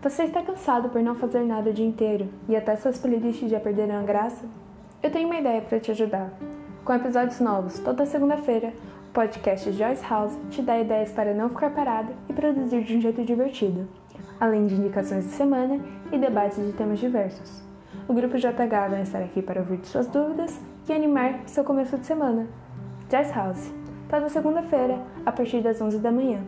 Você está cansado por não fazer nada o dia inteiro e até suas playlists já perderam a graça? Eu tenho uma ideia para te ajudar. Com episódios novos toda segunda-feira, o podcast Joyce House te dá ideias para não ficar parado e produzir de um jeito divertido, além de indicações de semana e debates de temas diversos. O grupo JH vai estar aqui para ouvir suas dúvidas e animar seu começo de semana. Jazz House, toda segunda-feira, a partir das 11 da manhã.